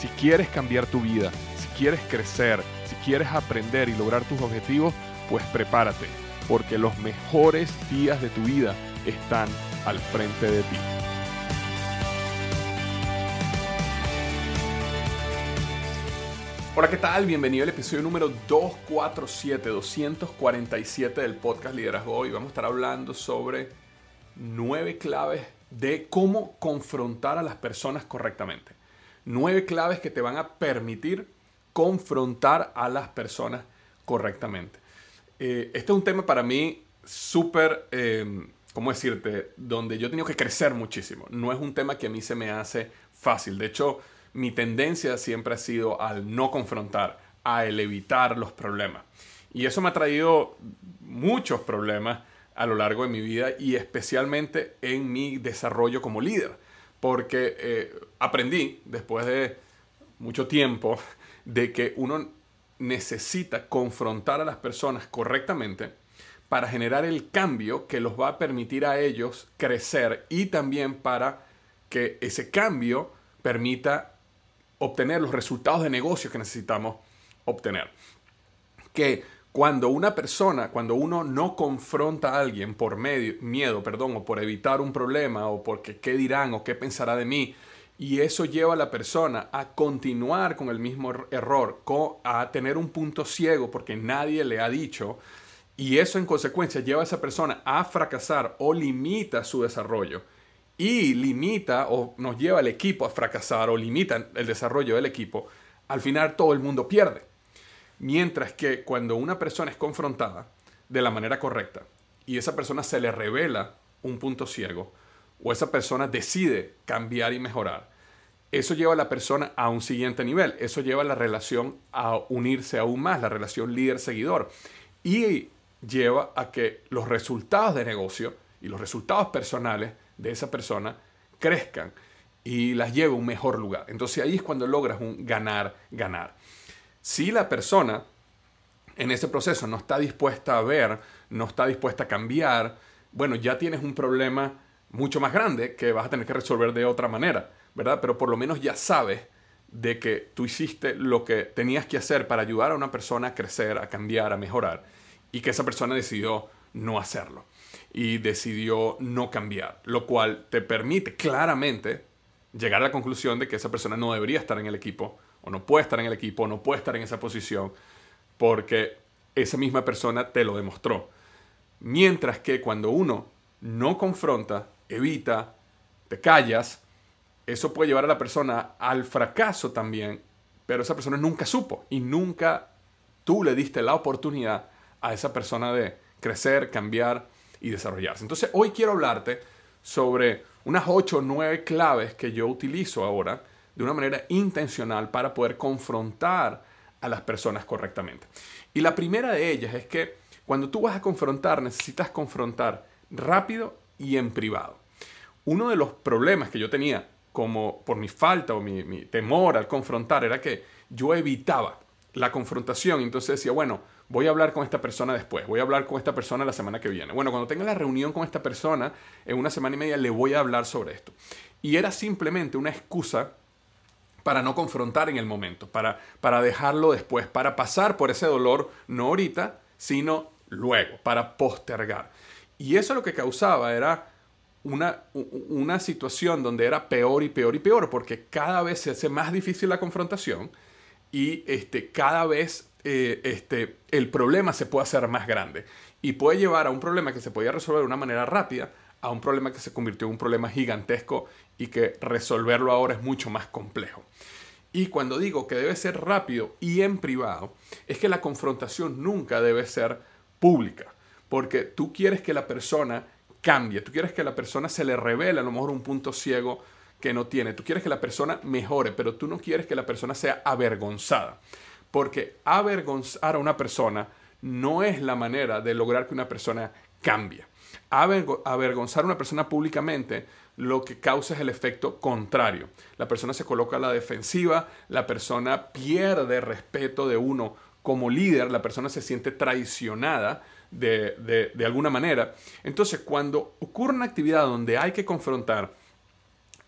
Si quieres cambiar tu vida, si quieres crecer, si quieres aprender y lograr tus objetivos, pues prepárate, porque los mejores días de tu vida están al frente de ti. Hola, ¿qué tal? Bienvenido al episodio número 247, 247 del podcast Liderazgo. Hoy vamos a estar hablando sobre nueve claves de cómo confrontar a las personas correctamente. Nueve claves que te van a permitir confrontar a las personas correctamente. Eh, este es un tema para mí súper, eh, ¿cómo decirte? Donde yo he tenido que crecer muchísimo. No es un tema que a mí se me hace fácil. De hecho, mi tendencia siempre ha sido al no confrontar, a el evitar los problemas. Y eso me ha traído muchos problemas a lo largo de mi vida y especialmente en mi desarrollo como líder. Porque eh, aprendí después de mucho tiempo de que uno necesita confrontar a las personas correctamente para generar el cambio que los va a permitir a ellos crecer y también para que ese cambio permita obtener los resultados de negocio que necesitamos obtener. Que cuando una persona, cuando uno no confronta a alguien por medio, miedo, perdón, o por evitar un problema, o porque qué dirán o qué pensará de mí, y eso lleva a la persona a continuar con el mismo er-, error, a tener un punto ciego porque nadie le ha dicho, y eso en consecuencia lleva a esa persona a fracasar o limita su desarrollo y limita o nos lleva al equipo a fracasar o limita el desarrollo del equipo, al final todo el mundo pierde. Mientras que cuando una persona es confrontada de la manera correcta y esa persona se le revela un punto ciego o esa persona decide cambiar y mejorar, eso lleva a la persona a un siguiente nivel. Eso lleva a la relación a unirse aún más, la relación líder-seguidor. Y lleva a que los resultados de negocio y los resultados personales de esa persona crezcan y las lleve a un mejor lugar. Entonces ahí es cuando logras un ganar, ganar. Si la persona en ese proceso no está dispuesta a ver, no está dispuesta a cambiar, bueno, ya tienes un problema mucho más grande que vas a tener que resolver de otra manera, ¿verdad? Pero por lo menos ya sabes de que tú hiciste lo que tenías que hacer para ayudar a una persona a crecer, a cambiar, a mejorar, y que esa persona decidió no hacerlo y decidió no cambiar, lo cual te permite claramente llegar a la conclusión de que esa persona no debería estar en el equipo, o no puede estar en el equipo, o no puede estar en esa posición, porque esa misma persona te lo demostró. Mientras que cuando uno no confronta, evita, te callas, eso puede llevar a la persona al fracaso también, pero esa persona nunca supo y nunca tú le diste la oportunidad a esa persona de crecer, cambiar y desarrollarse. Entonces hoy quiero hablarte sobre unas 8 o 9 claves que yo utilizo ahora de una manera intencional para poder confrontar a las personas correctamente. Y la primera de ellas es que cuando tú vas a confrontar, necesitas confrontar rápido y en privado. Uno de los problemas que yo tenía como por mi falta o mi, mi temor al confrontar era que yo evitaba la confrontación. Entonces decía, bueno, voy a hablar con esta persona después, voy a hablar con esta persona la semana que viene. Bueno, cuando tenga la reunión con esta persona, en una semana y media le voy a hablar sobre esto. Y era simplemente una excusa para no confrontar en el momento, para, para dejarlo después, para pasar por ese dolor, no ahorita, sino luego, para postergar. Y eso lo que causaba era una, una situación donde era peor y peor y peor, porque cada vez se hace más difícil la confrontación y este, cada vez eh, este, el problema se puede hacer más grande y puede llevar a un problema que se podía resolver de una manera rápida a un problema que se convirtió en un problema gigantesco y que resolverlo ahora es mucho más complejo. Y cuando digo que debe ser rápido y en privado, es que la confrontación nunca debe ser pública, porque tú quieres que la persona cambie, tú quieres que la persona se le revele a lo mejor un punto ciego que no tiene. Tú quieres que la persona mejore, pero tú no quieres que la persona sea avergonzada. Porque avergonzar a una persona no es la manera de lograr que una persona cambie. Avergonzar a una persona públicamente lo que causa es el efecto contrario. La persona se coloca a la defensiva, la persona pierde respeto de uno como líder, la persona se siente traicionada de, alguna manera. Entonces, cuando ocurre una actividad donde hay que confrontar,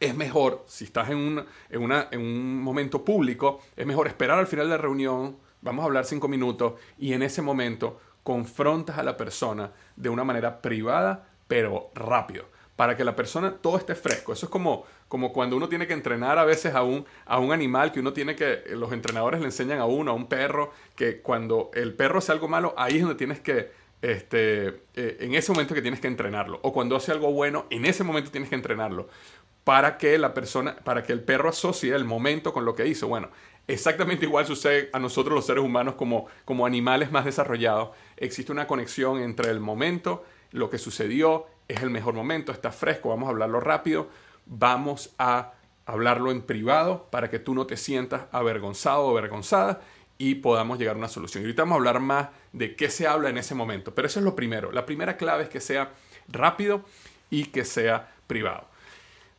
es mejor, si estás en un, en un momento público, es mejor esperar al final de la reunión, vamos a hablar cinco minutos, y en ese momento confrontas a la persona de una manera privada, pero rápido para que la persona todo esté fresco. Eso es como, como cuando uno tiene que entrenar a veces a un, a un animal que uno tiene que, los entrenadores le enseñan a uno, a un perro, que cuando el perro hace algo malo, ahí es donde tienes que, este, eh, en ese momento que tienes que entrenarlo. O cuando hace algo bueno, en ese momento tienes que entrenarlo. Para que la persona, para que el perro asocie el momento con lo que hizo. Bueno, exactamente igual sucede a nosotros los seres humanos como, como animales más desarrollados. Existe una conexión entre el momento, lo que sucedió, es el mejor momento, está fresco, vamos a hablarlo rápido, vamos a hablarlo en privado para que tú no te sientas avergonzado o avergonzada y podamos llegar a una solución. Y ahorita vamos a hablar más de qué se habla en ese momento, pero eso es lo primero. La primera clave es que sea rápido y que sea privado.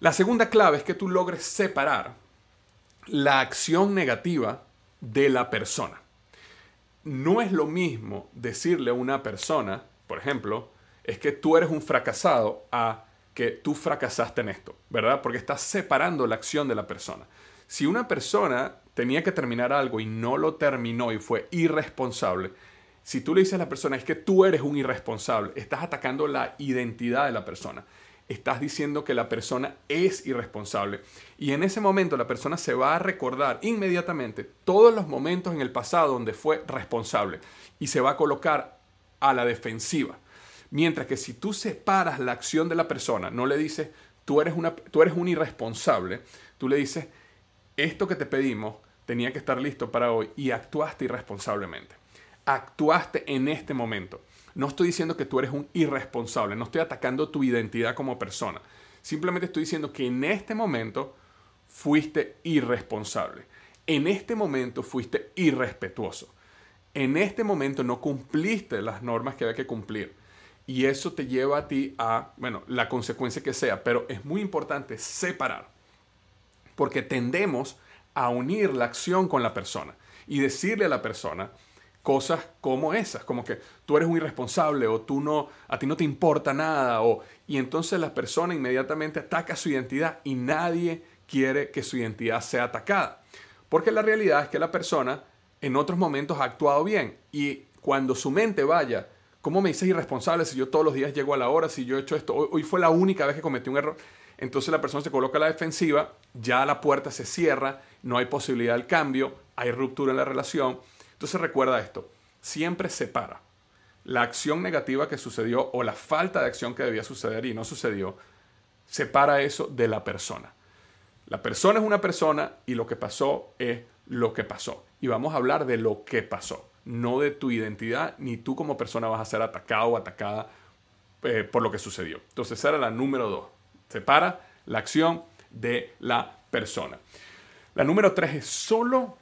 La segunda clave es que tú logres separar la acción negativa de la persona. No es lo mismo decirle a una persona, por ejemplo, es que tú eres un fracasado a que tú fracasaste en esto, ¿verdad? Porque estás separando la acción de la persona. Si una persona tenía que terminar algo y no lo terminó y fue irresponsable, si tú le dices a la persona es que tú eres un irresponsable, estás atacando la identidad de la persona. Estás diciendo que la persona es irresponsable. Y en ese momento la persona se va a recordar inmediatamente todos los momentos en el pasado donde fue responsable y se va a colocar a la defensiva. Mientras que si tú separas la acción de la persona, no le dices, tú eres, una, tú eres un irresponsable, tú le dices, esto que te pedimos tenía que estar listo para hoy y actuaste irresponsablemente. Actuaste en este momento. No estoy diciendo que tú eres un irresponsable, no estoy atacando tu identidad como persona. Simplemente estoy diciendo que en este momento fuiste irresponsable. En este momento fuiste irrespetuoso. En este momento no cumpliste las normas que había que cumplir. Y eso te lleva a ti a, bueno, la consecuencia que sea, pero es muy importante separar, porque tendemos a unir la acción con la persona y decirle a la persona cosas como esas, como que tú eres un irresponsable o tú no, a ti no te importa nada, o, y entonces la persona inmediatamente ataca su identidad y nadie quiere que su identidad sea atacada. Porque la realidad es que la persona en otros momentos ha actuado bien y cuando su mente vaya ¿Cómo me dices irresponsable si yo todos los días llego a la hora, si yo he hecho esto? Hoy, fue la única vez que cometí un error. Entonces la persona se coloca a la defensiva, ya la puerta se cierra, no hay posibilidad del cambio, hay ruptura en la relación. Entonces recuerda esto, siempre separa la acción negativa que sucedió o la falta de acción que debía suceder y no sucedió, separa eso de la persona. La persona es una persona y lo que pasó es lo que pasó. Y vamos a hablar de lo que pasó no de tu identidad, ni tú como persona vas a ser atacado o atacada eh, por lo que sucedió. Entonces, esa era la número dos. Separa la acción de la persona. La número tres es solo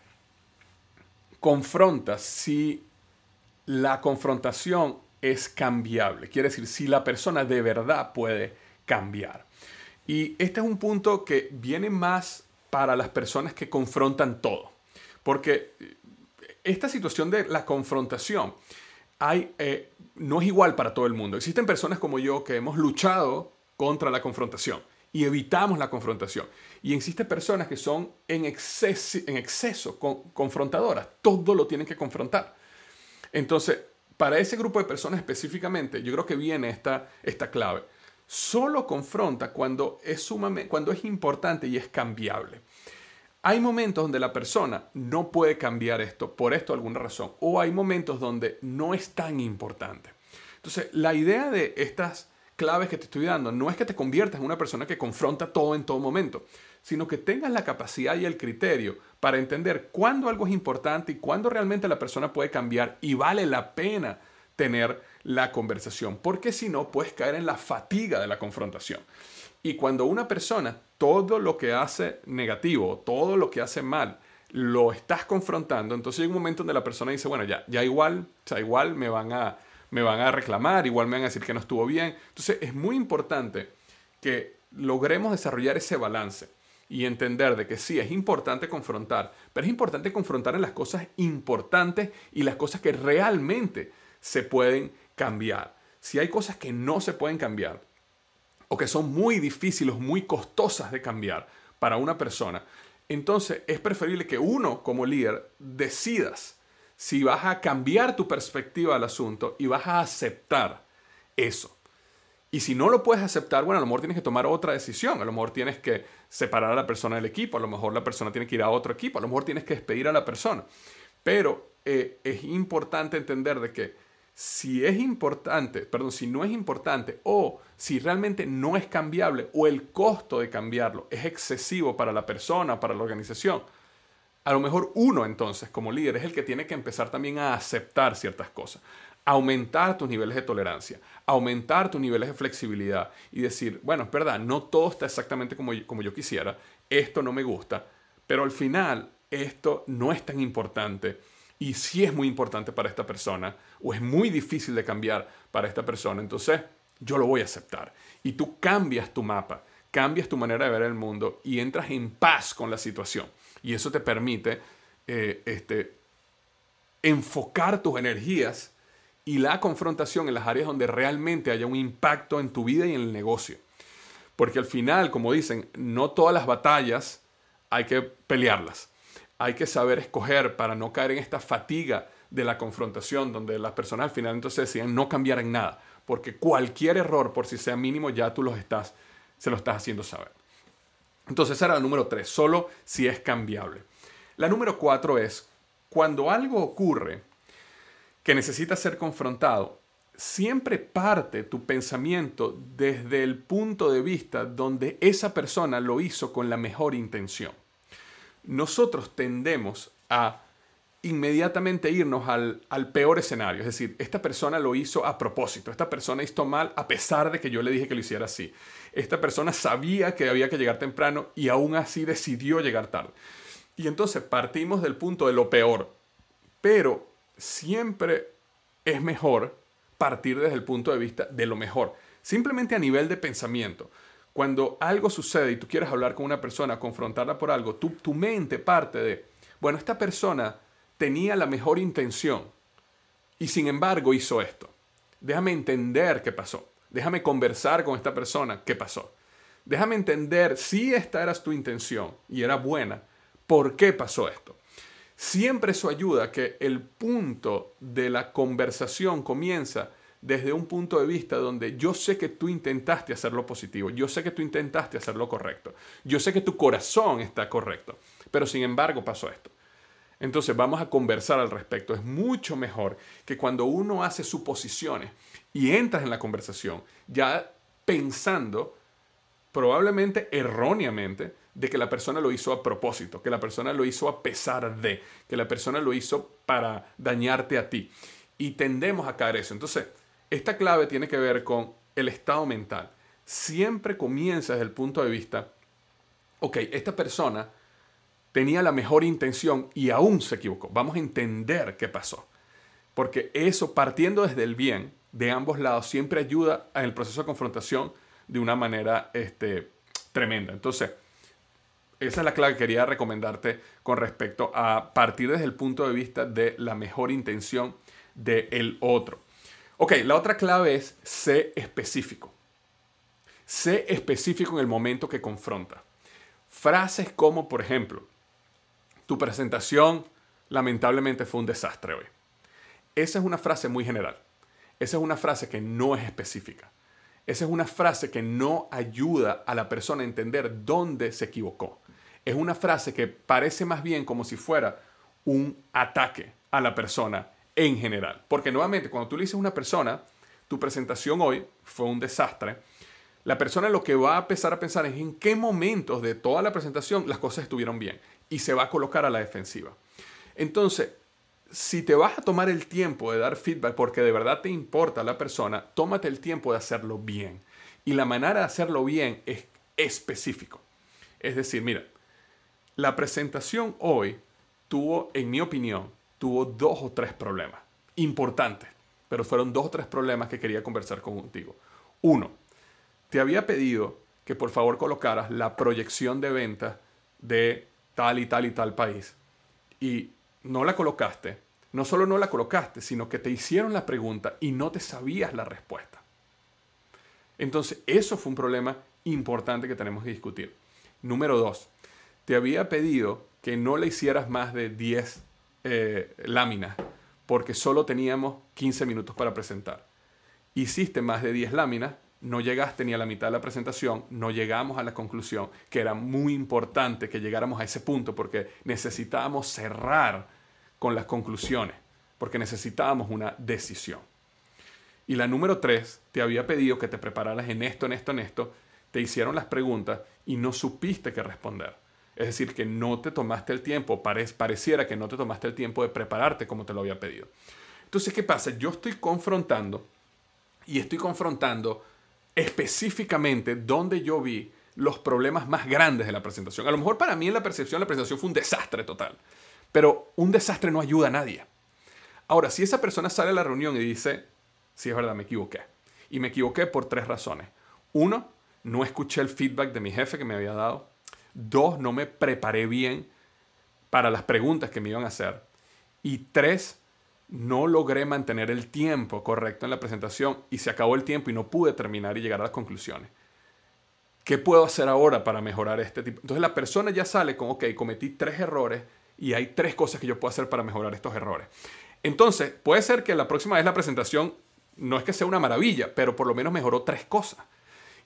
confronta si la confrontación es cambiable. Quiere decir, si la persona de verdad puede cambiar. Y este es un punto que viene más para las personas que confrontan todo. Porque esta situación de la confrontación eh, no es igual para todo el mundo. Existen personas como yo que hemos luchado contra la confrontación y evitamos la confrontación. Y existen personas que son en exceso, en exceso confrontadoras. Todo lo tienen que confrontar. Entonces, para ese grupo de personas específicamente, yo creo que viene esta, esta clave. Solo confronta cuando es, sumamente, cuando es importante y es cambiable. Hay momentos donde la persona no puede cambiar esto por esto alguna razón, o hay momentos donde no es tan importante. Entonces, la idea de estas claves que te estoy dando no es que te conviertas en una persona que confronta todo en todo momento, sino que tengas la capacidad y el criterio para entender cuándo algo es importante y cuándo realmente la persona puede cambiar y vale la pena tener la conversación, porque si no puedes caer en la fatiga de la confrontación. Y cuando una persona todo lo que hace negativo, todo lo que hace mal, lo estás confrontando, entonces hay un momento donde la persona dice, bueno, ya, ya igual, o sea, igual me van a, me van a reclamar, igual me van a decir que no estuvo bien. Entonces es muy importante que logremos desarrollar ese balance y entender de que sí, es importante confrontar, pero es importante confrontar en las cosas importantes y las cosas que realmente se pueden cambiar. Si hay cosas que no se pueden cambiar o que son muy difíciles, muy costosas de cambiar para una persona, entonces es preferible que uno como líder decidas si vas a cambiar tu perspectiva del asunto y vas a aceptar eso. Y si no lo puedes aceptar, bueno, a lo mejor tienes que tomar otra decisión. A lo mejor tienes que separar a la persona del equipo. A lo mejor la persona tiene que ir a otro equipo. A lo mejor tienes que despedir a la persona. Pero eh, es importante entender de que si es importante, perdón, si no es importante o si realmente no es cambiable o el costo de cambiarlo es excesivo para la persona, para la organización, a lo mejor uno entonces como líder es el que tiene que empezar también a aceptar ciertas cosas aumentar tus niveles de tolerancia, aumentar tus niveles de flexibilidad y decir, bueno, es verdad, no todo está exactamente como yo, como yo quisiera, esto no me gusta, pero al final esto no es tan importante y si es muy importante para esta persona o es muy difícil de cambiar para esta persona, entonces yo lo voy a aceptar. Y tú cambias tu mapa, cambias tu manera de ver el mundo y entras en paz con la situación. Y eso te permite eh, este, enfocar tus energías y la confrontación en las áreas donde realmente haya un impacto en tu vida y en el negocio. Porque al final, como dicen, no todas las batallas hay que pelearlas. Hay que saber escoger para no caer en esta fatiga de la confrontación, donde las personas al final entonces deciden no cambiar en nada. Porque cualquier error, por si sea mínimo, ya tú los estás, se lo estás haciendo saber. Entonces esa era la número tres, solo si es cambiable. La número cuatro es, cuando algo ocurre que necesita ser confrontado, siempre parte tu pensamiento desde el punto de vista donde esa persona lo hizo con la mejor intención. Nosotros tendemos a inmediatamente irnos al, al, peor escenario. Es decir, esta persona lo hizo a propósito, esta persona hizo mal a pesar de que yo le dije que lo hiciera así. Esta persona sabía que había que llegar temprano y aún así decidió llegar tarde. Y entonces partimos del punto de lo peor. Pero siempre es mejor partir desde el punto de vista de lo mejor. Simplemente a nivel de pensamiento. Cuando algo sucede y tú quieres hablar con una persona, confrontarla por algo, tu, tu mente parte de, bueno, esta persona tenía la mejor intención y sin embargo hizo esto. Déjame entender qué pasó. Déjame conversar con esta persona qué pasó. Déjame entender si esta era tu intención y era buena, por qué pasó esto. Siempre eso ayuda que el punto de la conversación comienza desde un punto de vista donde yo sé que tú intentaste hacerlo positivo, yo sé que tú intentaste hacerlo correcto, yo sé que tu corazón está correcto, pero sin embargo pasó esto. Entonces vamos a conversar al respecto. Es mucho mejor que cuando uno hace suposiciones y entras en la conversación ya pensando probablemente erróneamente de que la persona lo hizo a propósito, que la persona lo hizo a pesar de, que la persona lo hizo para dañarte a ti. Y tendemos a caer eso. Entonces, esta clave tiene que ver con el estado mental. Siempre comienza desde el punto de vista, ok, esta persona tenía la mejor intención y aún se equivocó. Vamos a entender qué pasó. Porque eso, partiendo desde el bien de ambos lados, siempre ayuda en el proceso de confrontación de una manera este, tremenda. Entonces, esa es la clave que quería recomendarte con respecto a partir desde el punto de vista de la mejor intención del otro. Ok, la otra clave es sé específico. Sé específico en el momento que confronta. Frases como, por ejemplo, tu presentación lamentablemente fue un desastre hoy. Esa es una frase muy general. Esa es una frase que no es específica. Esa es una frase que no ayuda a la persona a entender dónde se equivocó es una frase que parece más bien como si fuera un ataque a la persona en general. Porque nuevamente, cuando tú le dices a una persona, tu presentación hoy fue un desastre, la persona lo que va a empezar a pensar es en qué momentos de toda la presentación las cosas estuvieron bien y se va a colocar a la defensiva. Entonces, si te vas a tomar el tiempo de dar feedback porque de verdad te importa la persona, tómate el tiempo de hacerlo bien. Y la manera de hacerlo bien es específico. Es decir, mira, la presentación hoy tuvo, en mi opinión, tuvo dos o tres problemas importantes, pero fueron dos o tres problemas que quería conversar contigo. Uno, te había pedido que por favor colocaras la proyección de ventas de tal y tal y tal país y no la colocaste. No solo no la colocaste, sino que te hicieron la pregunta y no te sabías la respuesta. Entonces, eso fue un problema importante que tenemos que discutir. Número dos, te había pedido que no le hicieras más de 10 eh, láminas, porque solo teníamos 15 minutos para presentar. Hiciste más de 10 láminas, no llegaste ni a la mitad de la presentación, no llegamos a la conclusión, que era muy importante que llegáramos a ese punto, porque necesitábamos cerrar con las conclusiones, porque necesitábamos una decisión. Y la número 3, te había pedido que te prepararas en esto, en esto, en esto, te hicieron las preguntas y no supiste qué responder. Es decir, que no te tomaste el tiempo, pareciera que no te tomaste el tiempo de prepararte como te lo había pedido. Entonces, ¿qué pasa? Yo estoy confrontando y estoy confrontando específicamente donde yo vi los problemas más grandes de la presentación. A lo mejor para mí en la percepción la presentación fue un desastre total, pero un desastre no ayuda a nadie. Ahora, si esa persona sale a la reunión y dice, sí es verdad, me equivoqué. Y me equivoqué por tres razones. Uno, no escuché el feedback de mi jefe que me había dado. Dos, no me preparé bien para las preguntas que me iban a hacer. Y tres, no logré mantener el tiempo correcto en la presentación y se acabó el tiempo y no pude terminar y llegar a las conclusiones. ¿Qué puedo hacer ahora para mejorar este tipo? Entonces la persona ya sale con, ok, cometí tres errores y hay tres cosas que yo puedo hacer para mejorar estos errores. Entonces, puede ser que la próxima vez la presentación no es que sea una maravilla, pero por lo menos mejoró tres cosas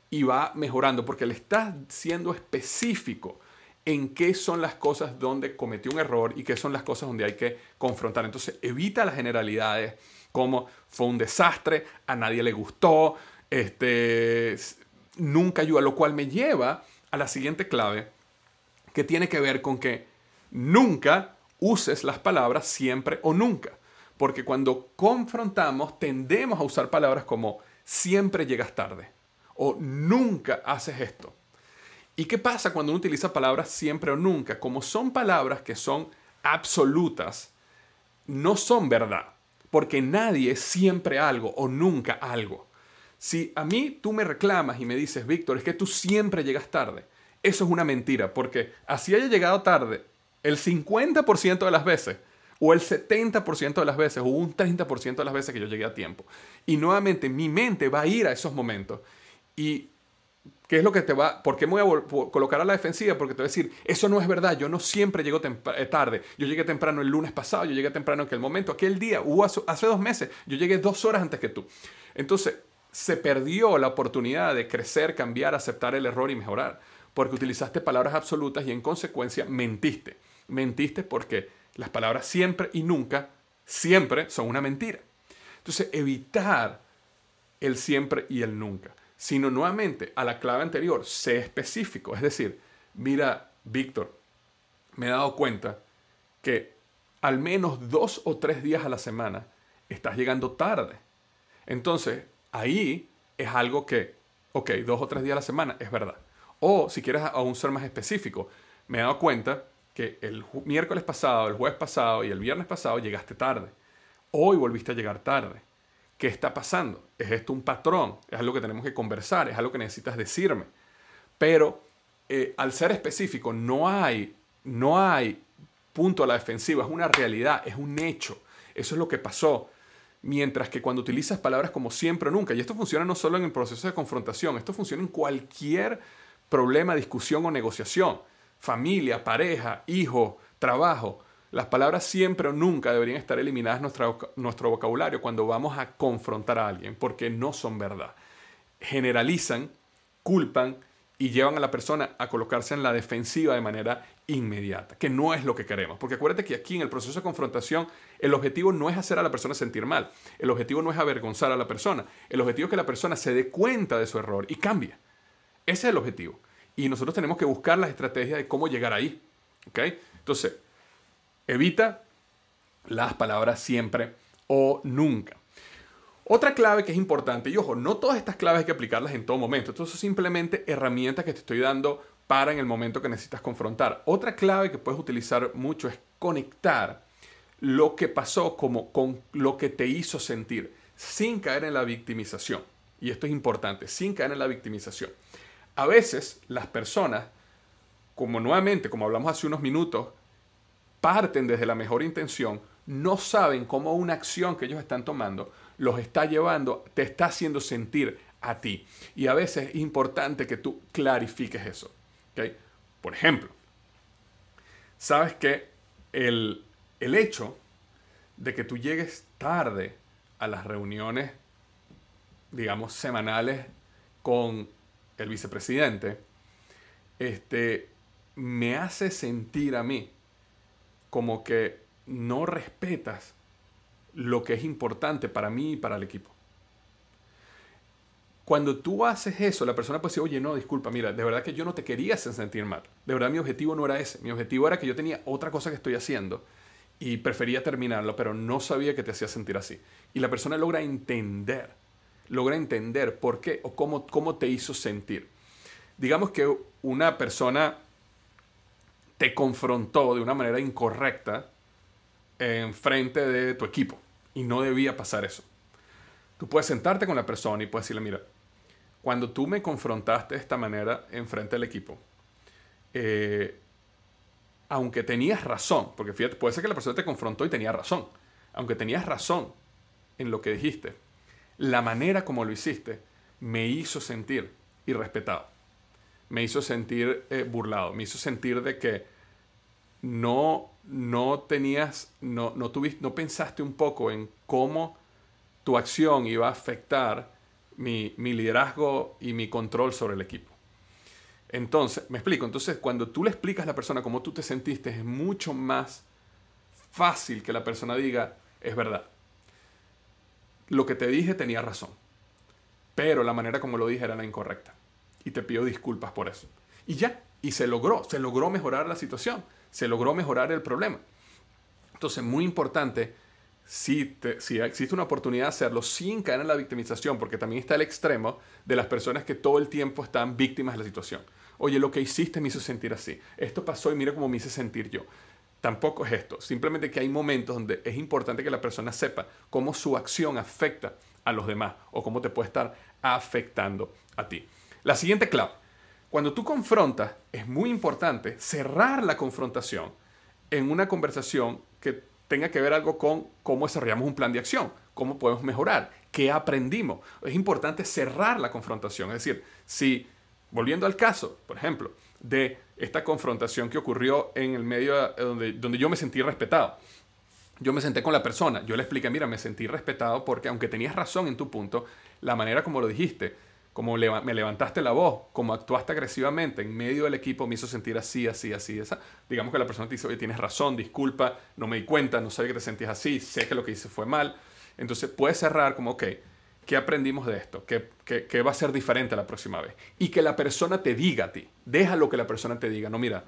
y va mejorando porque le está siendo específico en qué son las cosas donde cometió un error y qué son las cosas donde hay que confrontar. Entonces evita las generalidades como fue un desastre, a nadie le gustó, este, nunca ayuda, lo cual me lleva a la siguiente clave que tiene que ver con que nunca uses las palabras siempre o nunca. Porque cuando confrontamos tendemos a usar palabras como siempre llegas tarde o nunca haces esto. ¿Y qué pasa cuando uno utiliza palabras siempre o nunca? Como son palabras que son absolutas, no son verdad, porque nadie es siempre algo o nunca algo. Si a mí tú me reclamas y me dices, Víctor, es que tú siempre llegas tarde, eso es una mentira, porque así haya llegado tarde el 50% de las veces, o el 70% de las veces, o un 30% de las veces que yo llegué a tiempo. Y nuevamente mi mente va a ir a esos momentos y ¿qué es lo que te va? ¿Por qué me voy a colocar a la defensiva? Porque te voy a decir, eso no es verdad, yo no siempre llego eh, tarde. Yo llegué temprano el lunes pasado, yo llegué temprano en aquel momento, aquel día, hubo hace dos meses, yo llegué dos horas antes que tú. Entonces, se perdió la oportunidad de crecer, cambiar, aceptar el error y mejorar, porque utilizaste palabras absolutas y en consecuencia mentiste. Mentiste porque las palabras siempre y nunca, siempre son una mentira. Entonces, evitar el siempre y el nunca sino nuevamente a la clave anterior, sé específico. Es decir, mira, Víctor, me he dado cuenta que al menos dos o tres días a la semana estás llegando tarde. Entonces, ahí es algo que, ok, dos o tres días a la semana es verdad. O si quieres aún ser más específico, me he dado cuenta que el miércoles pasado, el jueves pasado y el viernes pasado llegaste tarde. Hoy volviste a llegar tarde. ¿Qué está pasando? ¿Es esto un patrón? Es algo que tenemos que conversar, es algo que necesitas decirme. Pero eh, al ser específico, no hay, no hay punto a la defensiva, es una realidad, es un hecho. Eso es lo que pasó. Mientras que cuando utilizas palabras como siempre o nunca, y esto funciona no solo en el proceso de confrontación, esto funciona en cualquier problema, discusión o negociación, familia, pareja, hijo, trabajo, las palabras siempre o nunca deberían estar eliminadas de nuestro vocabulario cuando vamos a confrontar a alguien, porque no son verdad. Generalizan, culpan y llevan a la persona a colocarse en la defensiva de manera inmediata, que no es lo que queremos. Porque acuérdate que aquí en el proceso de confrontación el objetivo no es hacer a la persona sentir mal, el objetivo no es avergonzar a la persona, el objetivo es que la persona se dé cuenta de su error y cambie. Ese es el objetivo. Y nosotros tenemos que buscar las estrategias de cómo llegar ahí. ¿Ok? Entonces, Evita las palabras siempre o nunca. Otra clave que es importante, y ojo, no todas estas claves hay que aplicarlas en todo momento, esto son simplemente herramientas que te estoy dando para en el momento que necesitas confrontar. Otra clave que puedes utilizar mucho es conectar lo que pasó como con lo que te hizo sentir, sin caer en la victimización. Y esto es importante, sin caer en la victimización. A veces las personas, como nuevamente, como hablamos hace unos minutos, parten desde la mejor intención, no saben cómo una acción que ellos están tomando los está llevando, te está haciendo sentir a ti. Y a veces es importante que tú clarifiques eso. Por ejemplo, sabes que el, el hecho de que tú llegues tarde a las reuniones, digamos, semanales con el vicepresidente, este, me hace sentir a mí como que no respetas lo que es importante para mí y para el equipo. Cuando tú haces eso, la persona puede decir, oye, no, disculpa, mira, de verdad que yo no te quería hacer sentir mal. De verdad mi objetivo no era ese. Mi objetivo era que yo tenía otra cosa que estoy haciendo y prefería terminarlo, pero no sabía que te hacía sentir así. Y la persona logra entender, logra entender por qué o cómo, cómo te hizo sentir. Digamos que una persona te confrontó de una manera incorrecta en frente de tu equipo y no debía pasar eso. Tú puedes sentarte con la persona y puedes decirle, mira, cuando tú me confrontaste de esta manera en frente del equipo, eh, aunque tenías razón, porque fíjate, puede ser que la persona te confrontó y tenía razón, aunque tenías razón en lo que dijiste, la manera como lo hiciste me hizo sentir irrespetado, me hizo sentir eh, burlado, me hizo sentir de que no, no tenías, no, no, tuviste, no pensaste un poco en cómo tu acción iba a afectar mi, liderazgo y mi control sobre el equipo. Entonces, me explico, entonces cuando tú le explicas a la persona cómo tú te sentiste, es mucho más fácil que la persona diga, es verdad. Lo que te dije tenía razón, pero la manera como lo dije era la incorrecta. Y te pido disculpas por eso. Y ya, y se logró, se logró mejorar la situación, se logró mejorar el problema. Entonces, muy importante si, si, existe una oportunidad de hacerlo sin caer en la victimización, porque también está el extremo de las personas que todo el tiempo están víctimas de la situación. Oye, lo que hiciste me hizo sentir así. Esto pasó y mira cómo me hice sentir yo. Tampoco es esto. Simplemente que hay momentos donde es importante que la persona sepa cómo su acción afecta a los demás o cómo te puede estar afectando a ti. La siguiente clave. Cuando tú confrontas, es muy importante cerrar la confrontación en una conversación que tenga que ver algo con cómo desarrollamos un plan de acción, cómo podemos mejorar, qué aprendimos. Es importante cerrar la confrontación. Es decir, si, volviendo al caso, por ejemplo, de esta confrontación que ocurrió en el medio donde, donde yo me sentí respetado. Yo me senté con la persona, yo le expliqué, mira, me sentí respetado porque aunque tenías razón en tu punto, la manera como lo dijiste, como me levantaste la voz, como actuaste agresivamente en medio del equipo, me hizo sentir así, así, así. Esa. Digamos que la persona te dice, oye, tienes razón, disculpa, no me di cuenta, no sabía que te sentías así, sé que lo que hice fue mal. Entonces puedes cerrar como, ok, ¿qué aprendimos de esto? ¿Qué, ¿Qué, va a ser diferente la próxima vez? Y que la persona te diga a ti, deja lo que la persona te diga, no, mira,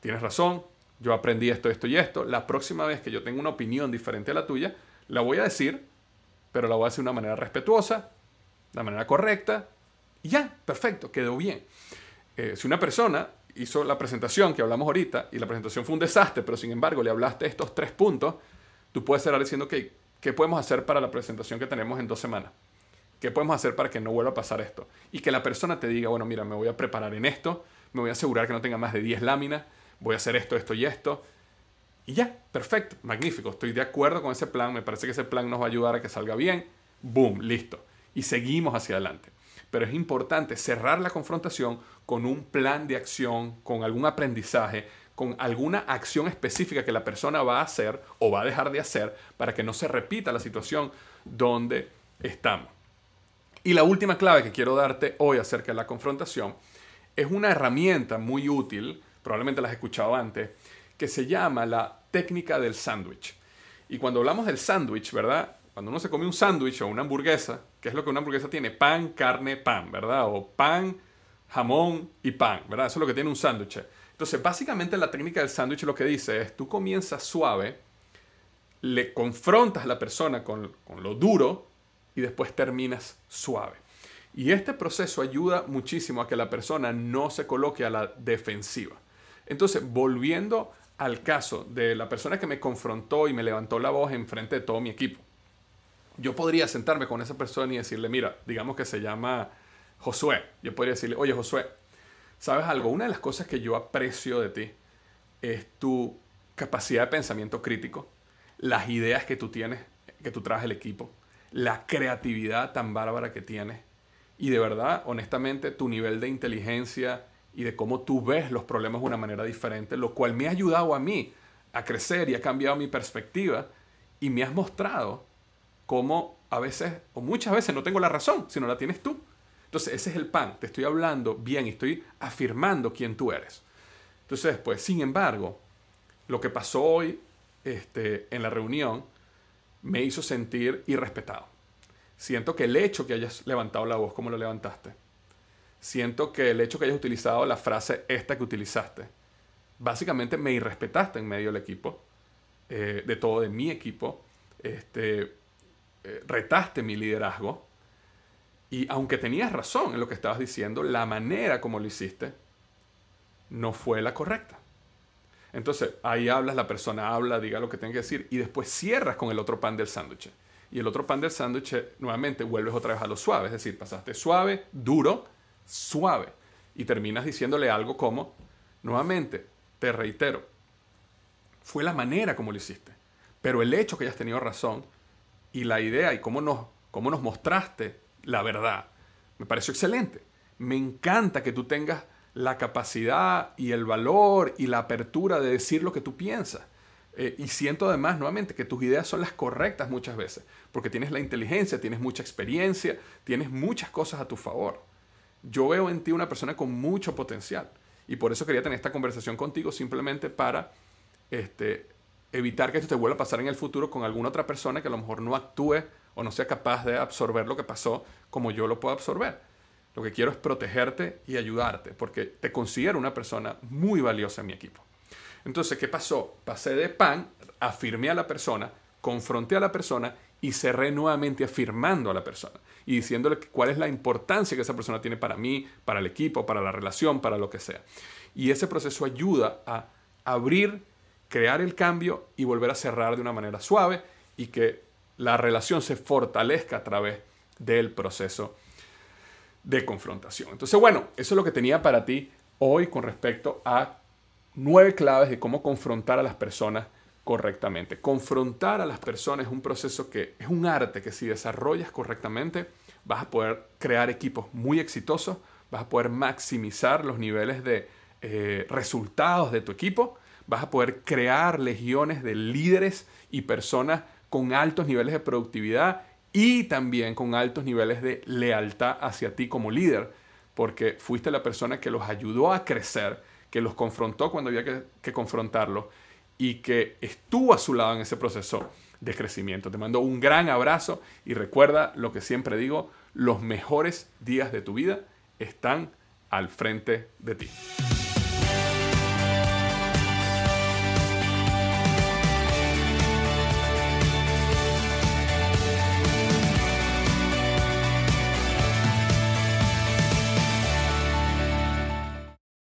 tienes razón, yo aprendí esto, esto y esto, la próxima vez que yo tenga una opinión diferente a la tuya, la voy a decir, pero la voy a decir de una manera respetuosa, la manera correcta y ya, perfecto, quedó bien. Eh, si una persona hizo la presentación que hablamos ahorita y la presentación fue un desastre, pero sin embargo le hablaste estos tres puntos, tú puedes cerrar diciendo que, ¿qué podemos hacer para la presentación que tenemos en dos semanas? ¿Qué podemos hacer para que no vuelva a pasar esto? Y que la persona te diga, bueno, mira, me voy a preparar en esto, me voy a asegurar que no tenga más de 10 láminas, voy a hacer esto, esto y esto. Y ya, perfecto, magnífico, estoy de acuerdo con ese plan, me parece que ese plan nos va a ayudar a que salga bien, boom, listo y seguimos hacia adelante. Pero es importante cerrar la confrontación con un plan de acción, con algún aprendizaje, con alguna acción específica que la persona va a hacer o va a dejar de hacer para que no se repita la situación donde estamos. Y la última clave que quiero darte hoy acerca de la confrontación es una herramienta muy útil, probablemente la has escuchado antes, que se llama la técnica del sándwich. Y cuando hablamos del sándwich, ¿verdad? Cuando uno se come un sándwich o una hamburguesa, ¿qué es lo que una hamburguesa tiene? Pan, carne, pan, ¿verdad? O pan, jamón y pan, ¿verdad? Eso es lo que tiene un sándwich. Entonces, básicamente la técnica del sándwich lo que dice es, tú comienzas suave, le confrontas a la persona con, con lo duro y después terminas suave. Y este proceso ayuda muchísimo a que la persona no se coloque a la defensiva. Entonces, volviendo al caso de la persona que me confrontó y me levantó la voz en frente de todo mi equipo, yo podría sentarme con esa persona y decirle, mira, digamos que se llama Josué. Yo podría decirle, oye Josué, ¿sabes algo? Una de las cosas que yo aprecio de ti es tu capacidad de pensamiento crítico, las ideas que tú tienes, que tú traes el equipo, la creatividad tan bárbara que tienes y de verdad, honestamente, tu nivel de inteligencia y de cómo tú ves los problemas de una manera diferente, lo cual me ha ayudado a mí a crecer y ha cambiado mi perspectiva y me has mostrado cómo a veces o muchas veces no tengo la razón, sino la tienes tú. Entonces, ese es el pan, te estoy hablando bien y estoy afirmando quién tú eres. Entonces, después, sin embargo, lo que pasó hoy este, en la reunión me hizo sentir irrespetado. Siento que el hecho que hayas levantado la voz como lo levantaste, siento que el hecho que hayas utilizado la frase esta que utilizaste, básicamente me irrespetaste en medio del equipo, eh, de todo de mi equipo, este, eh, retaste mi liderazgo y aunque tenías razón en lo que estabas diciendo, la manera como lo hiciste no fue la correcta. Entonces, ahí hablas, la persona habla, diga lo que tenga que decir y después cierras con el otro pan del sándwich. Y el otro pan del sándwich, nuevamente, vuelves otra vez a lo suave. Es decir, pasaste suave, duro, suave. Y terminas diciéndole algo como, nuevamente, te reitero, fue la manera como lo hiciste. Pero el hecho que hayas tenido razón y la idea y cómo nos, cómo nos mostraste la verdad, me pareció excelente. Me encanta que tú tengas la capacidad y el valor y la apertura de decir lo que tú piensas. Eh, y siento además, nuevamente, que tus ideas son las correctas muchas veces, porque tienes la inteligencia, tienes mucha experiencia, tienes muchas cosas a tu favor. Yo veo en ti una persona con mucho potencial y por eso quería tener esta conversación contigo simplemente para este, evitar que esto te vuelva a pasar en el futuro con alguna otra persona que a lo mejor no actúe o no sea capaz de absorber lo que pasó como yo lo puedo absorber. Lo que quiero es protegerte y ayudarte, porque te considero una persona muy valiosa en mi equipo. Entonces, ¿qué pasó? Pasé de pan, afirmé a la persona, confronté a la persona y cerré nuevamente afirmando a la persona y diciéndole cuál es la importancia que esa persona tiene para mí, para el equipo, para la relación, para lo que sea. Y ese proceso ayuda a abrir, crear el cambio y volver a cerrar de una manera suave y que la relación se fortalezca a través del proceso de confrontación. Entonces, bueno, eso es lo que tenía para ti hoy con respecto a nueve claves de cómo confrontar a las personas correctamente. Confrontar a las personas es un proceso que es un arte que si desarrollas correctamente vas a poder crear equipos muy exitosos, vas a poder maximizar los niveles de eh, resultados de tu equipo, vas a poder crear legiones de líderes y personas con altos niveles de productividad y también con altos niveles de lealtad hacia ti como líder, porque fuiste la persona que los ayudó a crecer, que los confrontó cuando había que, confrontarlos y que estuvo a su lado en ese proceso de crecimiento. Te mando un gran abrazo y recuerda lo que siempre digo, los mejores días de tu vida están al frente de ti.